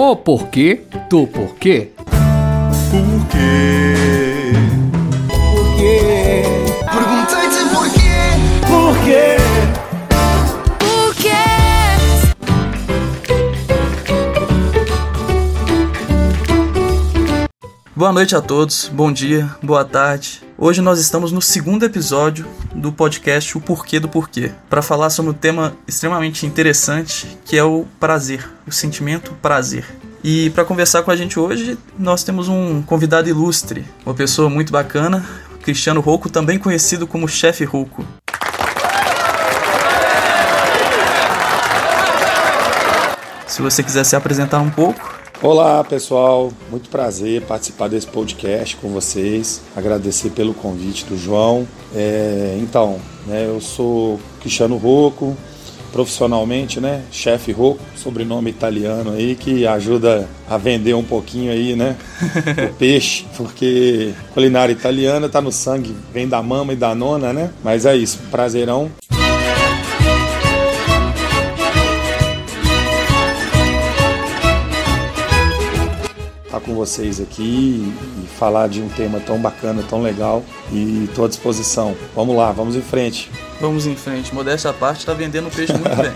O porquê do porquê. Por quê? Por quê? Perguntei-te porquê. Por quê? Por quê? Boa noite a todos, bom dia, boa tarde. Hoje nós estamos no segundo episódio do podcast O Porquê do Porquê, para falar sobre um tema extremamente interessante que é o prazer, o sentimento prazer. E para conversar com a gente hoje, nós temos um convidado ilustre, uma pessoa muito bacana, Cristiano Rouco, também conhecido como Chefe Rouco. Se você quiser se apresentar um pouco, Olá pessoal, muito prazer participar desse podcast com vocês. Agradecer pelo convite do João. É, então, né, eu sou Cristiano Rocco, profissionalmente, né, chefe Rocco, sobrenome italiano aí que ajuda a vender um pouquinho aí, né, o peixe, porque culinária italiana tá no sangue, vem da mama e da nona, né? Mas é isso, prazerão. Com vocês aqui e falar de um tema tão bacana, tão legal e estou à disposição. Vamos lá, vamos em frente. Vamos em frente. Modéstia à parte, tá vendendo peixe muito bem.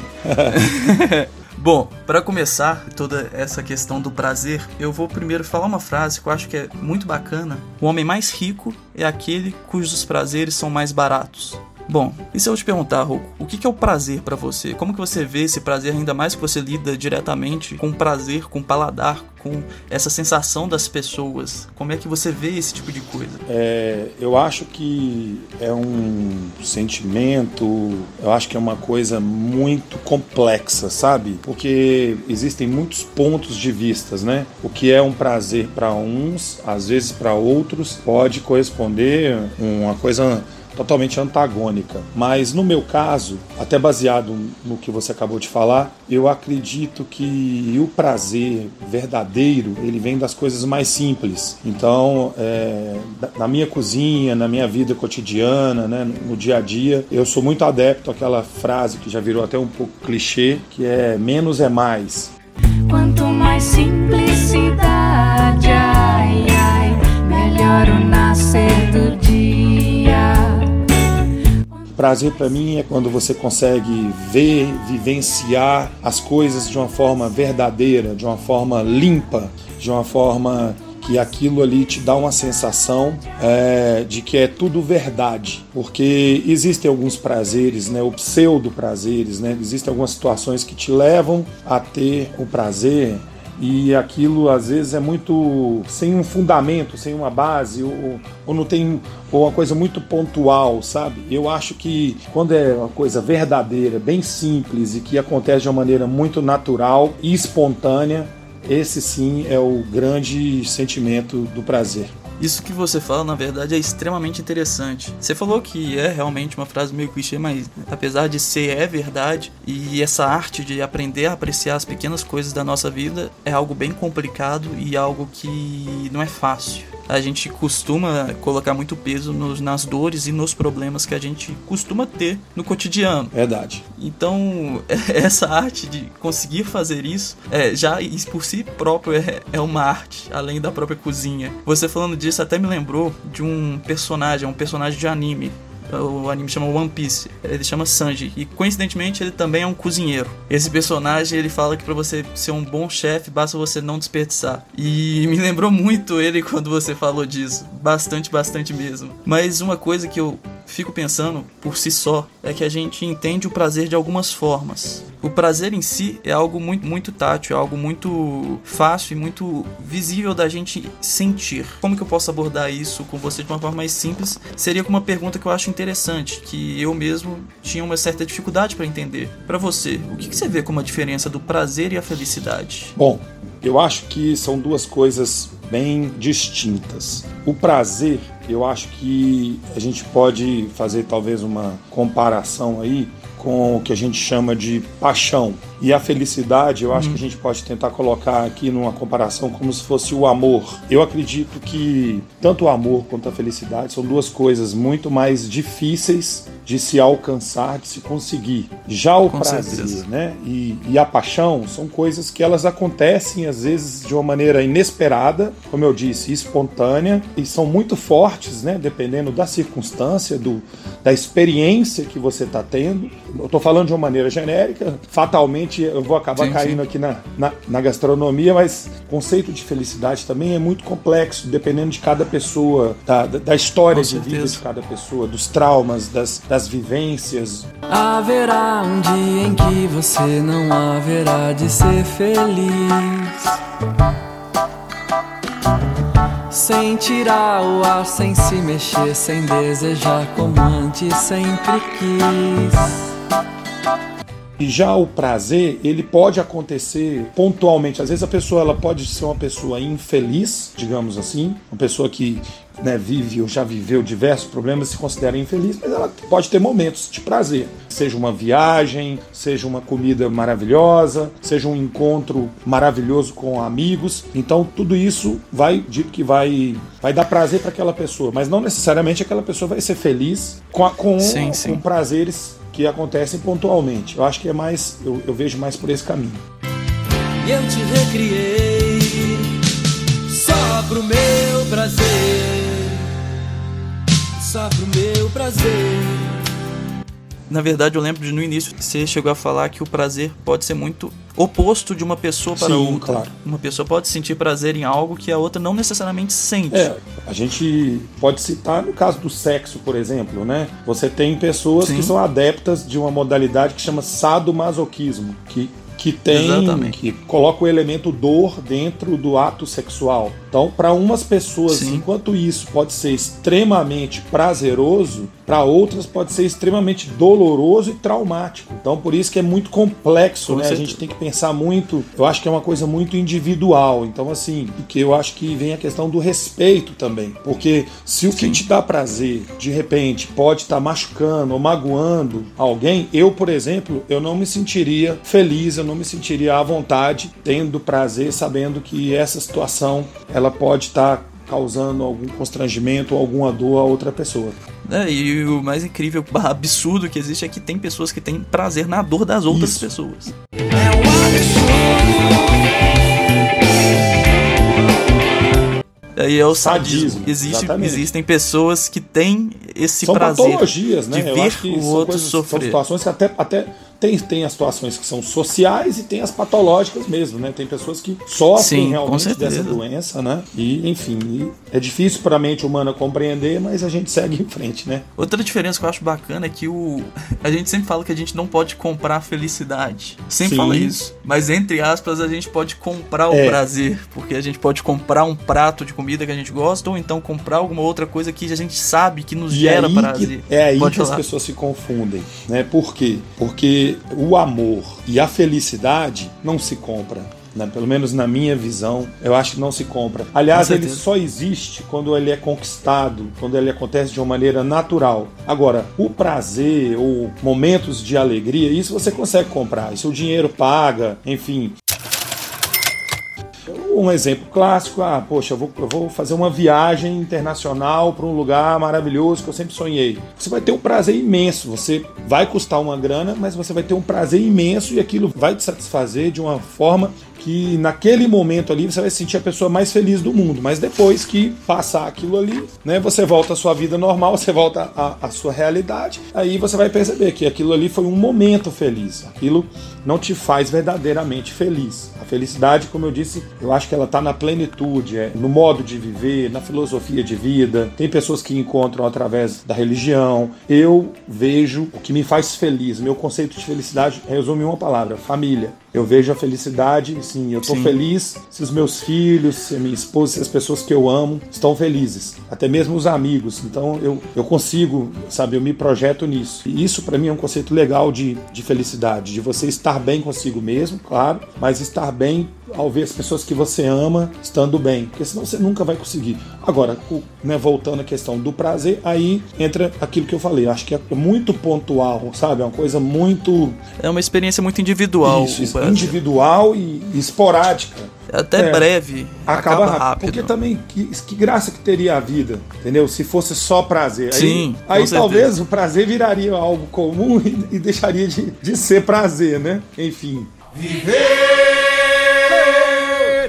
Bom, para começar toda essa questão do prazer, eu vou primeiro falar uma frase que eu acho que é muito bacana. O homem mais rico é aquele cujos prazeres são mais baratos. Bom, e se eu te perguntar, Rocco, o que é o prazer pra você? Como que você vê esse prazer, ainda mais que você lida diretamente com prazer, com paladar, com essa sensação das pessoas? Como é que você vê esse tipo de coisa? É, eu acho que é um sentimento, eu acho que é uma coisa muito complexa, sabe? Porque existem muitos pontos de vistas, né? O que é um prazer para uns, às vezes para outros, pode corresponder uma coisa totalmente antagônica. Mas no meu caso, até baseado no que você acabou de falar, eu acredito que o prazer verdadeiro ele vem das coisas mais simples. Então, é, na minha cozinha, na minha vida cotidiana, né, no dia a dia, eu sou muito adepto àquela frase que já virou até um pouco clichê, que é menos é mais. Quanto mais simplicidade, ai, ai, melhor o nascer do dia. Prazer para mim é quando você consegue ver, vivenciar as coisas de uma forma verdadeira, de uma forma limpa, de uma forma que aquilo ali te dá uma sensação é, de que é tudo verdade, porque existem alguns prazeres, né, o pseudo prazeres, né, existem algumas situações que te levam a ter o prazer e aquilo às vezes é muito sem um fundamento, sem uma base, ou, ou não tem ou uma coisa muito pontual, sabe? Eu acho que quando é uma coisa verdadeira, bem simples e que acontece de uma maneira muito natural e espontânea, esse sim é o grande sentimento do prazer. Isso que você fala, na verdade, é extremamente interessante. Você falou que é realmente uma frase meio clichê, mas apesar de ser, é verdade. E essa arte de aprender a apreciar as pequenas coisas da nossa vida é algo bem complicado e algo que não é fácil. A gente costuma colocar muito peso nos, nas dores e nos problemas que a gente costuma ter no cotidiano. Verdade. Então, essa arte de conseguir fazer isso, é, já isso por si próprio é, é uma arte, além da própria cozinha. Você falando disso até me lembrou de um personagem, um personagem de anime. O anime chama One Piece. Ele chama Sanji. E coincidentemente ele também é um cozinheiro. Esse personagem ele fala que para você ser um bom chefe basta você não desperdiçar. E me lembrou muito ele quando você falou disso. Bastante, bastante mesmo. Mas uma coisa que eu fico pensando por si só é que a gente entende o prazer de algumas formas. O prazer em si é algo muito, muito tátil, é algo muito fácil e muito visível da gente sentir. Como que eu posso abordar isso com você de uma forma mais simples? Seria com uma pergunta que eu acho interessante, que eu mesmo tinha uma certa dificuldade para entender. Para você, o que, que você vê como a diferença do prazer e a felicidade? Bom, eu acho que são duas coisas bem distintas. O prazer, eu acho que a gente pode fazer talvez uma comparação aí com o que a gente chama de paixão. E a felicidade, eu acho que a gente pode tentar colocar aqui numa comparação como se fosse o amor. Eu acredito que tanto o amor quanto a felicidade são duas coisas muito mais difíceis de se alcançar, de se conseguir. Já o Com prazer, certeza. né? E, e a paixão são coisas que elas acontecem às vezes de uma maneira inesperada, como eu disse, espontânea, e são muito fortes, né? Dependendo da circunstância, do, da experiência que você está tendo. Eu estou falando de uma maneira genérica, fatalmente eu vou acabar Sim, caindo sim. aqui na, na, na gastronomia, mas o conceito de felicidade também é muito complexo, dependendo de cada pessoa, da, da, história de vida de cada pessoa, dos traumas, das, das vivências. Haverá um dia em que você não haverá de ser feliz. Sem tirar o ar, sem se mexer, sem desejar como antes sempre quis. E já o prazer, ele pode acontecer pontualmente. Às vezes a pessoa ela pode ser uma pessoa infeliz, digamos assim, uma pessoa que né, vive ou já viveu diversos problemas se considera infeliz, mas ela pode ter momentos de prazer. Seja uma viagem, seja uma comida maravilhosa, seja um encontro maravilhoso com amigos. Então tudo isso vai, dito que vai, vai dar prazer para aquela pessoa, mas não necessariamente aquela pessoa vai ser feliz com, a- com, Sim, sim. com prazeres que acontecem pontualmente. Eu acho que é mais, eu, eu vejo mais por esse caminho. Eu te recriei só pro meu prazer. Só pro meu prazer. Na verdade, eu lembro de no início você chegou a falar que o prazer pode ser muito oposto de uma pessoa para Sim, outra. claro. Uma pessoa pode sentir prazer em algo que a outra não necessariamente sente. É, a gente pode citar no caso do sexo, por exemplo, né? Você tem pessoas Sim. que são adeptas de uma modalidade que chama sadomasoquismo, que que tem Exatamente. que coloca o elemento dor dentro do ato sexual. Então, para umas pessoas, Sim. enquanto isso pode ser extremamente prazeroso, para outras pode ser extremamente doloroso e traumático. Então, por isso que é muito complexo, Com né? A certeza. gente tem que pensar muito. Eu acho que é uma coisa muito individual. Então, assim, porque eu acho que vem a questão do respeito também. Porque se o que te dá prazer, de repente, pode estar machucando ou magoando alguém, eu, por exemplo, eu não me sentiria feliz, eu não me sentiria à vontade, tendo prazer, sabendo que essa situação ela pode estar causando algum constrangimento ou alguma dor a outra pessoa. É, e o mais incrível, absurdo que existe é que tem pessoas que têm prazer na dor das outras Isso. pessoas. Aí é o sadismo. Sadismo, Existe, existem pessoas que têm esse são prazer patologias, né? de Eu ver o são, outro coisas, são sofrer. situações que até, até tem, tem as situações que são sociais e tem as patológicas mesmo, né? Tem pessoas que sofrem Sim, realmente dessa doença, né? E, enfim, é difícil para a mente humana compreender, mas a gente segue em frente, né? Outra diferença que eu acho bacana é que o a gente sempre fala que a gente não pode comprar felicidade. Sempre Sim. fala isso. Mas entre aspas, a gente pode comprar o É. prazer, porque a gente pode comprar um prato de comida que a gente gosta ou então comprar alguma outra coisa que a gente sabe que nos E gera aí que, é aí Pode que as falar. pessoas se confundem, né? Por quê? Porque o amor e a felicidade não se compra. né? Pelo menos na minha visão, eu acho que não se compra. Aliás, ele só existe quando ele é conquistado, quando ele acontece de uma maneira natural. Agora, o prazer ou momentos de alegria, isso você consegue comprar. Isso o dinheiro paga, enfim. Um exemplo clássico, ah, poxa, eu vou, eu vou fazer uma viagem internacional para um lugar maravilhoso que eu sempre sonhei. Você vai ter um prazer imenso, você vai custar uma grana, mas você vai ter um prazer imenso e aquilo vai te satisfazer de uma forma que naquele momento ali você vai se sentir a pessoa mais feliz do mundo, mas depois que passar aquilo ali, né, você volta à sua vida normal, você volta à, à sua realidade, aí você vai perceber que aquilo ali foi um momento feliz, aquilo não te faz verdadeiramente feliz. A felicidade, como eu disse, eu acho que ela está na plenitude, é, no modo de viver, na filosofia de vida. Tem pessoas que encontram através da religião. Eu vejo o que me faz feliz. Meu conceito de felicidade resume uma palavra: família. Eu vejo a felicidade, sim, eu estou feliz se os meus filhos, se a minha esposa, se as pessoas que eu amo estão felizes, até mesmo os amigos. Então eu, eu consigo, sabe, eu me projeto nisso. E isso para mim é um conceito legal de, de felicidade, de você estar bem consigo mesmo, claro, mas estar bem ao ver as pessoas que você ama estando bem, porque senão você nunca vai conseguir. Agora, né, voltando à questão do prazer, aí entra aquilo que eu falei. Acho que é muito pontual, sabe? É uma coisa muito É uma experiência muito individual. isso, isso, individual e, esporádica. até É. breve, Acaba, acaba, rápido. rápido. Porque também, que, que graça que teria a vida, entendeu? Se fosse só prazer. Aí, Sim, aí certeza. talvez o prazer viraria algo comum e, e deixaria de, de ser prazer, né? Enfim.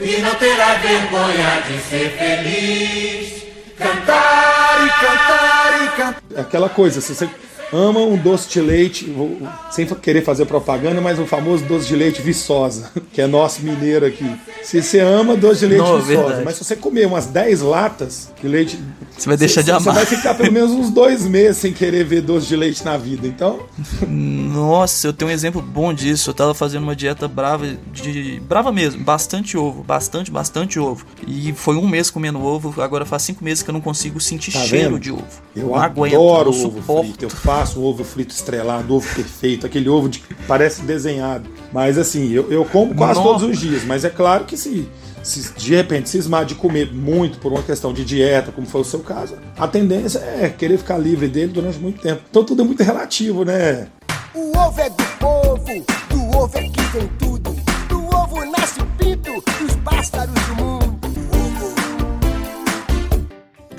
E não terá vergonha de ser feliz. Cantar e cantar e cantar. Aquela coisa, se você ama um doce de leite, vou- sem querer fazer propaganda, mas o famoso doce de leite viçosa, que é nosso mineiro aqui. Se você ama doce de leite Não, viçosa, verdade. mas se você comer umas 10 latas de leite. Você vai deixar de Você amar. vai ficar pelo menos uns dois meses sem querer ver doce de leite na vida. Então, Nossa, eu tenho um exemplo bom disso. Eu tava fazendo uma dieta brava de. brava mesmo, bastante ovo, bastante, bastante ovo. E foi um mês comendo ovo, agora faz cinco meses que eu não consigo sentir Tá cheiro vendo? de ovo. Eu aguento, adoro não ovo suporto. frito. Eu faço um ovo frito estrelado, ovo perfeito, aquele ovo de parece desenhado. Mas assim, eu, eu como quase Nossa. todos os dias. Mas é claro que se, se de repente cismar de comer muito por uma questão de dieta, como foi o seu caso, a tendência é querer ficar livre dele durante muito tempo. Então tudo é muito relativo, né? O ovo é do povo, do ovo é que vem tudo. Do ovo nasce o pinto dos pássaros do mundo.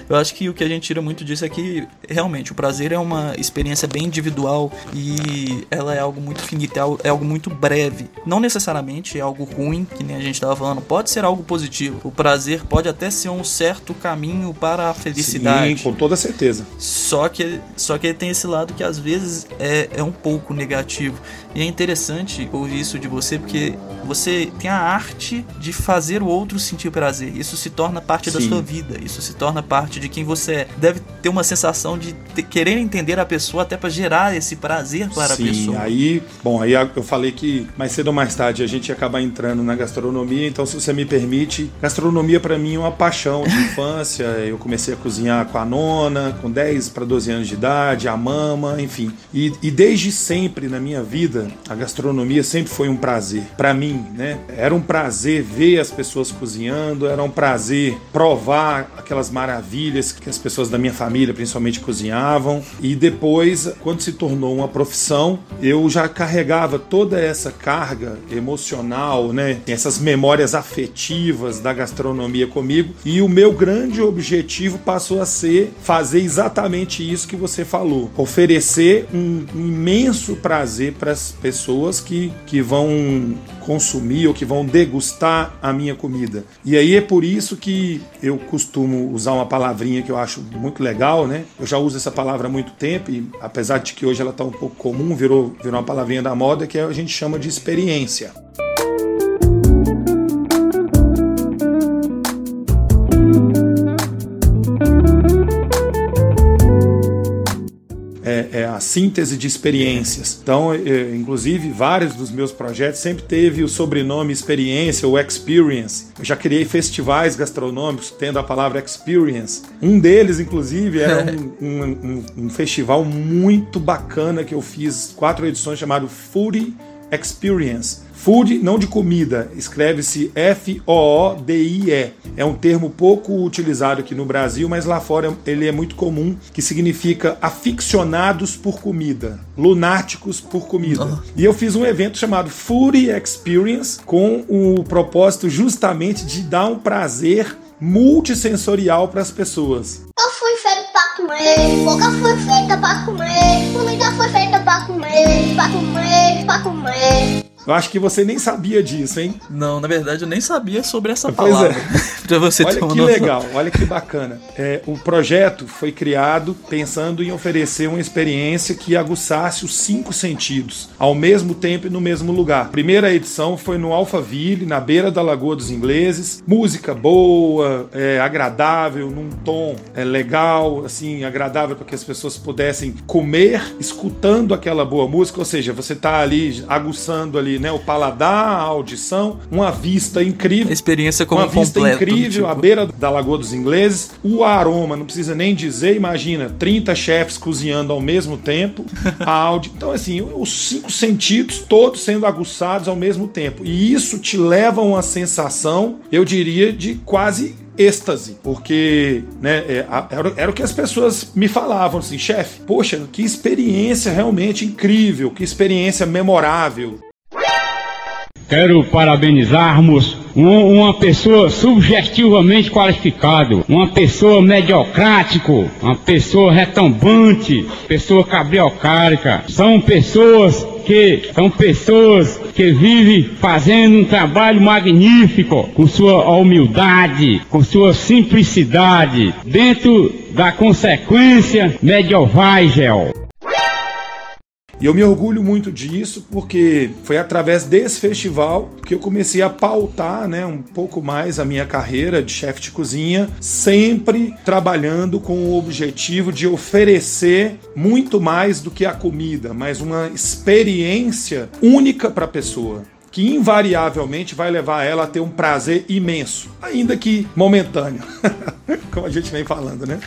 Eu acho que o que a gente tira muito disso é que realmente o prazer é uma experiência bem individual e ela é algo muito finito, é algo, é algo muito breve. Não necessariamente é algo ruim, que nem a gente estava falando, pode ser algo positivo. O prazer pode até ser um certo caminho para a felicidade. Sim, com toda certeza. Só que, só que ele tem esse lado que às vezes é, é um pouco negativo. E é interessante ouvir isso de você, porque você tem a arte de fazer o outro sentir prazer. Isso se torna parte da Sim. sua vida. Isso se torna parte de quem você é. Deve ter uma sensação de te- querer entender a pessoa até para gerar esse prazer para Sim, a pessoa. aí, bom, aí eu falei que mais cedo ou mais tarde a gente ia acabar entrando na gastronomia, então se você me permite, gastronomia para mim é uma paixão de infância. Eu comecei a cozinhar com a nona, com 10 para 12 anos de idade, a mama, enfim. E, e desde sempre na minha vida, a gastronomia sempre foi um prazer para mim, né? Era um prazer ver as pessoas cozinhando, era um prazer provar aquelas maravilhas que as pessoas da minha família, principalmente, cozinhavam. E depois, quando se tornou uma profissão, eu já carregava toda essa carga emocional, né? Essas memórias afetivas da gastronomia comigo. E o meu grande objetivo passou a ser fazer exatamente isso que você falou: oferecer um imenso prazer para as pessoas que, que vão consumir ou que vão degustar a minha comida. E aí é por isso que eu costumo usar uma palavrinha que eu acho muito legal, né? Eu já uso essa palavra há muito tempo e apesar de que hoje ela está um pouco comum, virou, virou uma palavrinha da moda que a gente chama de experiência. Síntese de experiências. Então, é, inclusive, vários dos meus projetos sempre teve o sobrenome experiência ou experience. Eu já criei festivais gastronômicos tendo a palavra experience. Um deles, inclusive, era um, um- um- um festival muito bacana que eu fiz quatro edições chamado Foodie Experience. Food, não de comida, escreve-se F-O-O-D-I-E. É um termo pouco utilizado aqui no Brasil, mas lá fora ele é muito comum, que significa aficionados por comida, lunáticos por comida. E eu fiz um evento chamado Food Experience com o propósito justamente de dar um prazer multissensorial para as pessoas. Eu fui feito pra comer, boca foi feita pra comer, comida foi feita pra comer, pra comer, pra comer. Eu acho que você nem sabia disso, hein? Não, na verdade eu nem sabia sobre essa Pois é. palavra. pra você Olha ter que noção. legal, olha que bacana. É, o projeto foi criado pensando em oferecer uma experiência que aguçasse os cinco sentidos, ao mesmo tempo e no mesmo lugar. A primeira edição foi no Alphaville, na beira da Lagoa dos Ingleses. Música boa, é, agradável, num tom é, legal, assim, agradável para que as pessoas pudessem comer escutando aquela boa música. Ou seja, você tá ali aguçando ali, né, o paladar, a audição, uma vista incrível. Experiência como Uma vista incrível, tipo- à beira da Lagoa dos Ingleses. O aroma, não precisa nem dizer, imagina, 30 chefes cozinhando ao mesmo tempo. A áudio. Então, assim, os cinco sentidos todos sendo aguçados ao mesmo tempo. E isso te leva a uma sensação, eu diria, de quase êxtase, porque né, é, a- era, era o que as pessoas me falavam assim, chefe, poxa, que experiência realmente incrível, que experiência memorável. Quero parabenizarmos um- uma pessoa subjetivamente qualificado, uma pessoa mediocrático, uma pessoa retumbante, pessoa cabriocárica. São pessoas que são pessoas que vivem fazendo um trabalho magnífico com sua humildade, com sua simplicidade, dentro da consequência medieval. E eu me orgulho muito disso porque foi através desse festival que eu comecei a pautar né, um pouco mais a minha carreira de chefe de cozinha, sempre trabalhando com o objetivo de oferecer muito mais do que a comida, mas uma experiência única para a pessoa. Que invariavelmente vai levar ela a ter um prazer imenso, ainda que momentâneo, como a gente vem falando, né?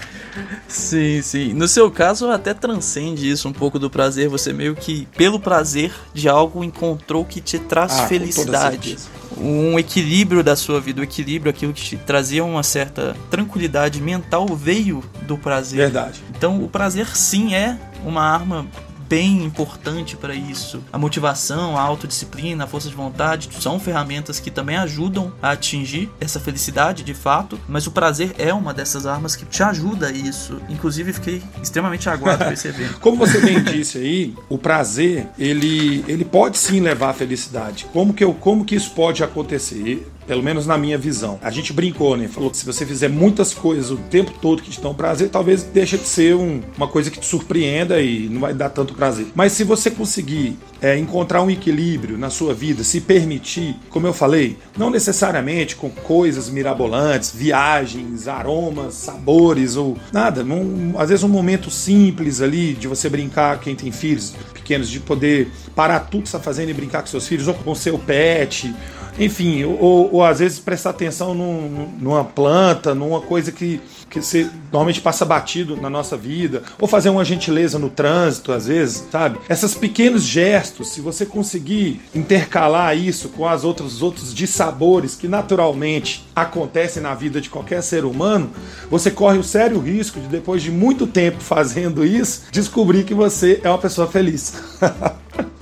Sim, sim. No seu caso, até transcende isso um pouco do prazer. Você meio que, pelo prazer de algo, encontrou que te traz Ah, felicidade. Um equilíbrio da sua vida, o equilíbrio, aquilo que te trazia uma certa tranquilidade mental, veio do prazer. Verdade. Então, o prazer, sim, é uma arma bem importante para isso. A motivação, a autodisciplina, a força de vontade são ferramentas que também ajudam a atingir essa felicidade de fato, mas o prazer é uma dessas armas que te ajuda a isso. Inclusive, fiquei extremamente aguado percebendo. Como você bem disse aí, o prazer, ele, ele pode sim levar à felicidade. Como que, eu, como que isso pode acontecer? Pelo menos na minha visão. A gente brincou, né? Falou que se você fizer muitas coisas o tempo todo que te dão prazer, talvez deixe de ser um- uma coisa que te surpreenda e não vai dar tanto prazer. Mas se você conseguir é, encontrar um equilíbrio na sua vida, se permitir, como eu falei, não necessariamente com coisas mirabolantes, viagens, aromas, sabores ou nada. Num- às vezes um momento simples ali de você brincar, quem tem filhos pequenos, de poder parar tudo que está fazendo e brincar com seus filhos, ou com seu pet, enfim, ou, ou- às vezes prestar atenção num- numa planta, numa coisa que, que você normalmente passa batido na nossa vida, ou fazer uma gentileza no trânsito, às vezes, sabe? Esses pequenos gestos, se você conseguir intercalar isso com as outros, os outros dissabores que naturalmente acontecem na vida de qualquer ser humano, você corre o sério risco de, depois de muito tempo fazendo isso, descobrir que você é uma pessoa feliz.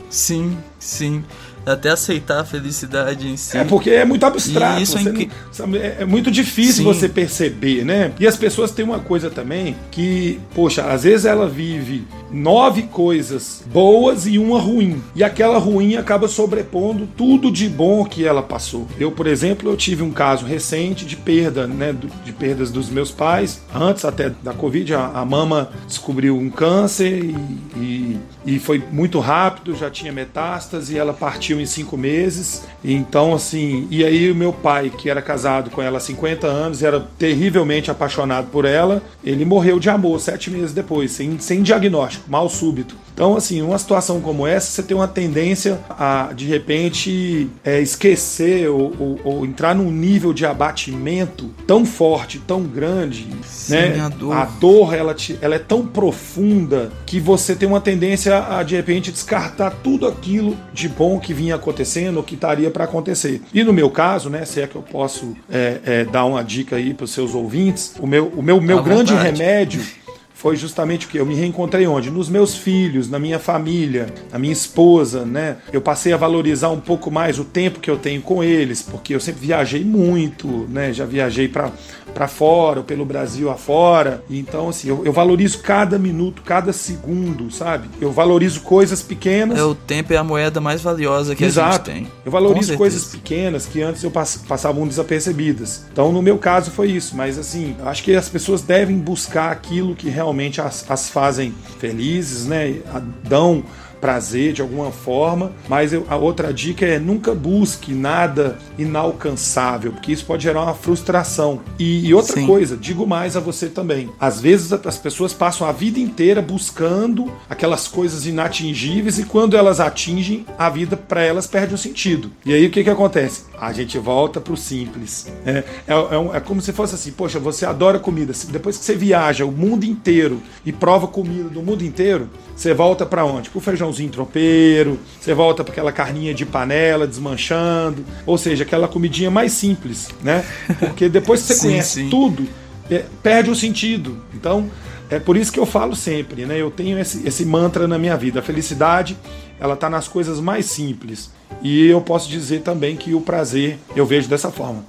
Sim, sim. Até aceitar a felicidade em si. É porque é muito abstrato. Isso é incri- não- é, é muito difícil Sim. você perceber, né? E as pessoas têm uma coisa também que, poxa, às vezes ela vive nove coisas boas e uma ruim. E aquela ruim acaba sobrepondo tudo de bom que ela passou. Eu, por exemplo, eu tive um caso recente de perda, né? De perdas dos meus pais. Antes até da Covid, a, a mama descobriu um câncer e, e, e foi muito rápido, já tinha metástase e ela partiu em cinco meses. Então, assim, e aí o meu pai, que era casado com ela há 50 anos, era terrivelmente apaixonado por ela, ele morreu de amor sete meses depois, sem, sem diagnóstico, mal súbito. Então, assim, uma situação como essa, você tem uma tendência a, de repente, é, esquecer ou, ou- ou entrar num nível de abatimento tão forte, tão grande, né? a dor. A dor, ela, te- ela é tão profunda que você tem uma tendência a, de repente, descartar tudo aquilo de bom que vinha acontecendo ou que estaria para acontecer. E no meu caso, né, se é que eu posso é, é, dar uma dica aí para os seus ouvintes, o meu, o meu, meu À grande vontade. remédio foi justamente o que eu me reencontrei onde nos meus filhos, na minha família, na minha esposa, né? Eu passei a valorizar um pouco mais o tempo que eu tenho com eles, porque eu sempre viajei muito, né? Já viajei para para fora, ou pelo Brasil afora. Então assim, eu, eu valorizo cada minuto, cada segundo, sabe? Eu valorizo coisas pequenas. É, o tempo é a moeda mais valiosa que Exato. a gente tem. Eu valorizo coisas pequenas que antes eu pass passavam desapercebidas. Então, no meu caso, foi isso. Mas, assim, acho que as pessoas devem buscar aquilo que realmente as, as fazem felizes, né? Dão prazer de alguma forma. Mas eu- a outra dica é nunca busque nada inalcançável, porque isso pode gerar uma frustração. E, e outra Sim. coisa, digo mais a você também. Às vezes as pessoas passam a vida inteira buscando aquelas coisas inatingíveis e quando elas atingem, a vida para elas perde o sentido. E aí o que, que acontece? A gente volta pro simples. É, é, é um- é como se fosse assim: poxa, você adora comida. Depois que você viaja o mundo inteiro e prova comida do mundo inteiro, você volta para onde? Pro feijãozinho tropeiro, você volta para aquela carninha de panela desmanchando, ou seja, aquela comidinha mais simples, né? Porque depois que você Sim, conhece sim. tudo, é, perde o sentido. Então, É por isso que eu falo sempre, né? Eu tenho esse, esse mantra na minha vida. A felicidade, ela tá nas coisas mais simples. E eu posso dizer também que o prazer eu vejo dessa forma.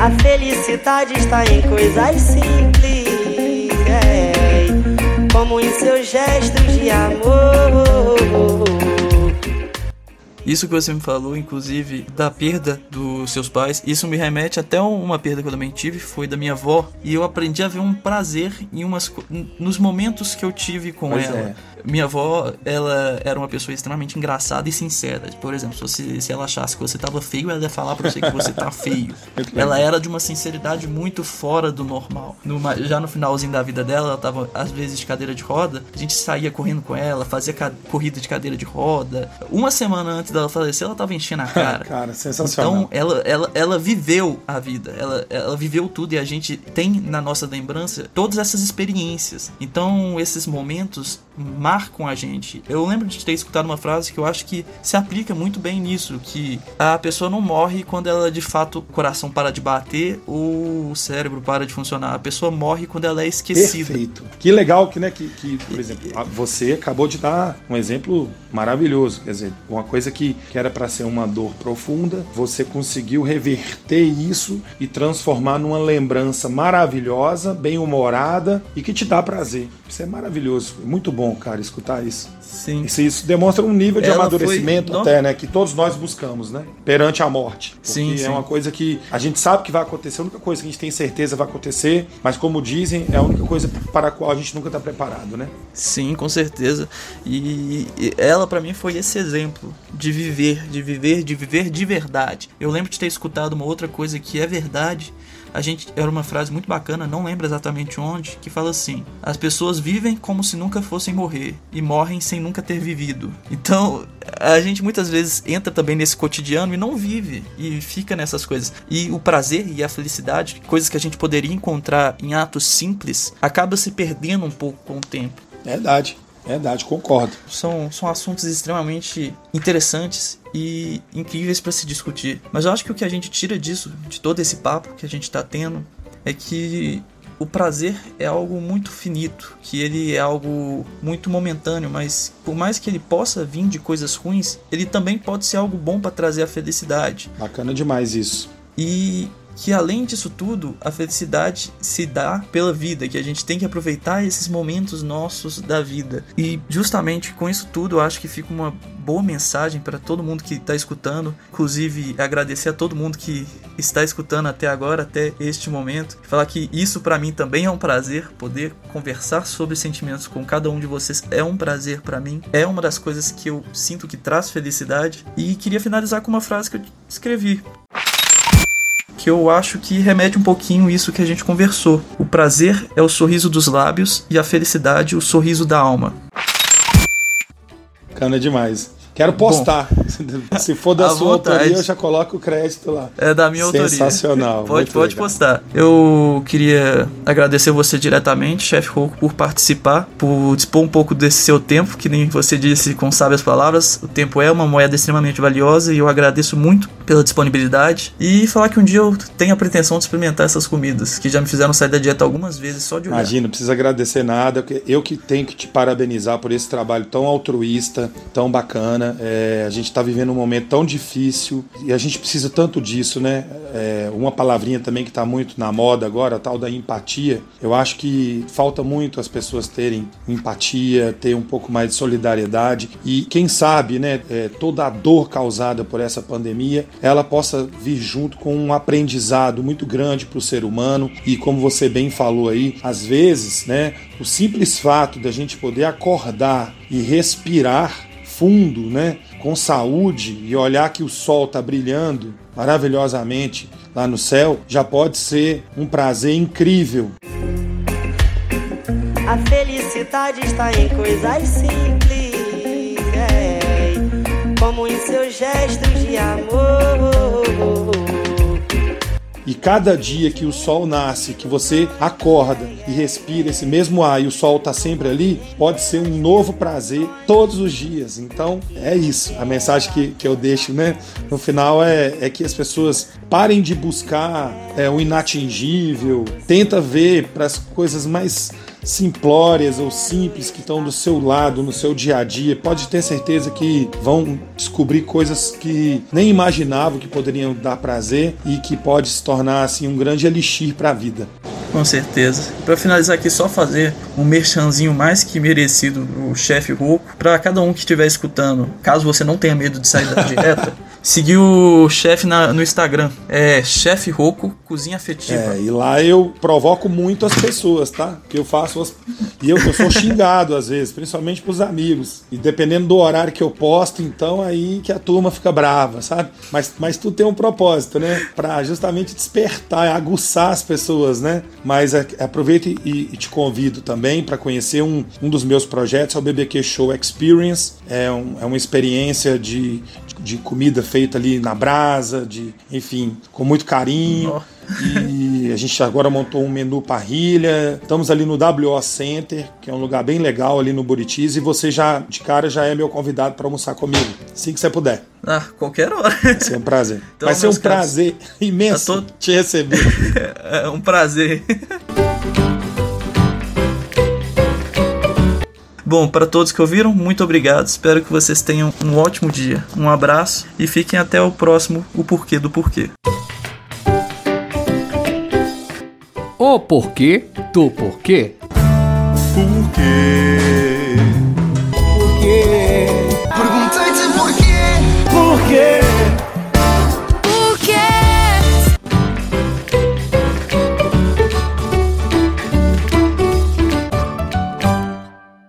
A felicidade está em coisas simples, é, como em seus gestos de amor. Isso que você me falou, inclusive, da perda dos seus pais, isso me remete até uma perda que eu também tive, foi da minha avó, e eu aprendi a ver um prazer em umas nos momentos que eu tive com Pois ela. é. Minha avó, ela era uma pessoa extremamente engraçada e sincera. Por exemplo, se, você- se ela achasse que você tava feio, ela ia falar pra você que você tá feio. Ela era de uma sinceridade muito fora do normal. Já no finalzinho da vida dela, ela tava às vezes de cadeira de roda. A gente saía correndo com ela, fazia corrida de cadeira de roda. Uma semana antes dela falecer, ela tava enchendo a cara. Cara, sensacional. Então, ela, ela, ela viveu a vida, ela, ela viveu tudo e a gente tem na nossa lembrança todas essas experiências. Então, esses momentos marcam a gente. Eu lembro de ter escutado uma frase que eu acho que se aplica muito bem nisso, que a pessoa não morre quando ela de fato o coração para de bater ou o cérebro para de funcionar. A pessoa morre quando ela é esquecida. Perfeito. Que legal que, né, que, que, por exemplo, você acabou de dar um exemplo maravilhoso. Quer dizer, uma coisa que, que era para ser uma dor profunda, você conseguiu reverter isso e transformar numa lembrança maravilhosa, bem-humorada e que te dá prazer. Isso é maravilhoso. Muito bom, cara, escutar isso. Sim. Isso, isso demonstra um nível de Ela amadurecimento foi- até, né? Que todos nós buscamos, né? Perante a morte. Porque Sim, é sim. uma coisa que a gente sabe que vai acontecer, a única coisa que a gente tem certeza vai acontecer, mas como dizem, é a única coisa para a qual a gente nunca está preparado, né? Sim, com certeza. E ela pra mim foi esse exemplo de viver, de viver, de viver de verdade. Eu lembro de ter escutado uma outra coisa que é verdade. A gente era uma frase muito bacana, não lembro exatamente onde, que fala assim: as pessoas vivem como se nunca fossem morrer e morrem sem nunca ter vivido. Então, a gente muitas vezes entra também nesse cotidiano e não vive e fica nessas coisas. E o prazer e a felicidade, coisas que a gente poderia encontrar em atos simples, acaba se perdendo um pouco com o tempo Verdade, verdade, concordo. são, são assuntos extremamente interessantes e incríveis para se discutir. Mas eu acho que o que a gente tira disso, de todo esse papo que a gente está tendo, é que o prazer é algo muito finito, que ele é algo muito momentâneo, mas por mais que ele possa vir de coisas ruins, ele também pode ser algo bom para trazer a felicidade. Bacana demais isso. E que além disso tudo, a felicidade se dá pela vida, que a gente tem que aproveitar esses momentos nossos da vida. E justamente com isso tudo, eu acho que fica uma boa mensagem para todo mundo que está escutando, inclusive agradecer a todo mundo que está escutando até agora, até este momento, falar que isso para mim também é um prazer, poder conversar sobre sentimentos com cada um de vocês. É um prazer para mim, é uma das coisas que eu sinto que traz felicidade. E queria finalizar com uma frase que eu escrevi que eu acho que remete um pouquinho isso que a gente conversou. O prazer é o sorriso dos lábios e a felicidade o sorriso da alma. Bacana demais. Quero postar. Se for da sua vontade. autoria, eu já coloco o crédito lá. É da minha autoria. Sensacional. Pode, pode legal. postar. Eu queria agradecer você diretamente, chefe Rouco, por participar, por dispor um pouco desse seu tempo, que nem você disse com sábias palavras. O tempo é uma moeda extremamente valiosa e eu agradeço muito pela disponibilidade. E falar que um dia eu tenho a pretensão de experimentar essas comidas, que já me fizeram sair da dieta algumas vezes só de olhar. Imagina, não precisa agradecer nada. Eu que tenho que te parabenizar por esse trabalho tão altruísta, tão bacana. É, a gente está vivendo um momento tão difícil e a gente precisa tanto disso, né? É, uma palavrinha também que está muito na moda agora, a tal da empatia. Eu acho que falta muito as pessoas terem empatia, ter um pouco mais de solidariedade e quem sabe, né? é, toda a dor causada por essa pandemia, ela possa vir junto com um aprendizado muito grande para o ser humano e como você bem falou aí, às vezes, né? O simples fato da gente poder acordar e respirar fundo, né, com saúde e olhar que o sol está brilhando maravilhosamente lá no céu, já pode ser um prazer incrível. A felicidade está em coisas simples, é, como em seus gestos de amor. E cada dia que o sol nasce, que você acorda e respira esse mesmo ar e o sol está sempre ali, pode ser um novo prazer todos os dias. Então é isso. A mensagem que, que eu deixo né, no final é, é que as pessoas parem de buscar é, o inatingível, tenta ver para as coisas mais simplórias ou simples que estão do seu lado, no seu dia a dia, pode ter certeza que vão descobrir coisas que nem imaginavam que poderiam dar prazer e que pode se tornar assim um grande elixir para a vida. Com certeza. Para finalizar aqui, só fazer um merchanzinho mais que merecido do chefe Roco. Para cada um que estiver escutando, caso você não tenha medo de sair da dieta, seguir o chefe no Instagram. É chefe Roco Cozinha Afetiva. É, e lá eu provoco muito as pessoas, tá? Porque eu faço as... E eu, eu sou xingado às vezes, principalmente pros amigos. E dependendo do horário que eu posto, então aí que a turma fica brava, sabe? Mas, mas tudo tem um propósito, né? Pra justamente despertar, aguçar as pessoas, né? Mas aproveito e, e te convido também para conhecer um, um dos meus projetos, é o BBQ Show Experience. É, um, é uma experiência de, de comida feita ali na brasa, de, enfim, com muito carinho. E a gente agora montou um menu parrilha. Estamos ali no WO Center, que é um lugar bem legal ali no Buritis. E você já, de cara, já é meu convidado para almoçar comigo. Assim que você puder. Ah, qualquer hora. Vai ser um prazer. Então, Vai ser um prazer imenso tô... te receber. é um prazer. Bom, para todos que ouviram, muito obrigado. Espero que vocês tenham um ótimo dia. Um abraço e fiquem até o próximo O Porquê do Porquê. O porquê do porquê. Porquê?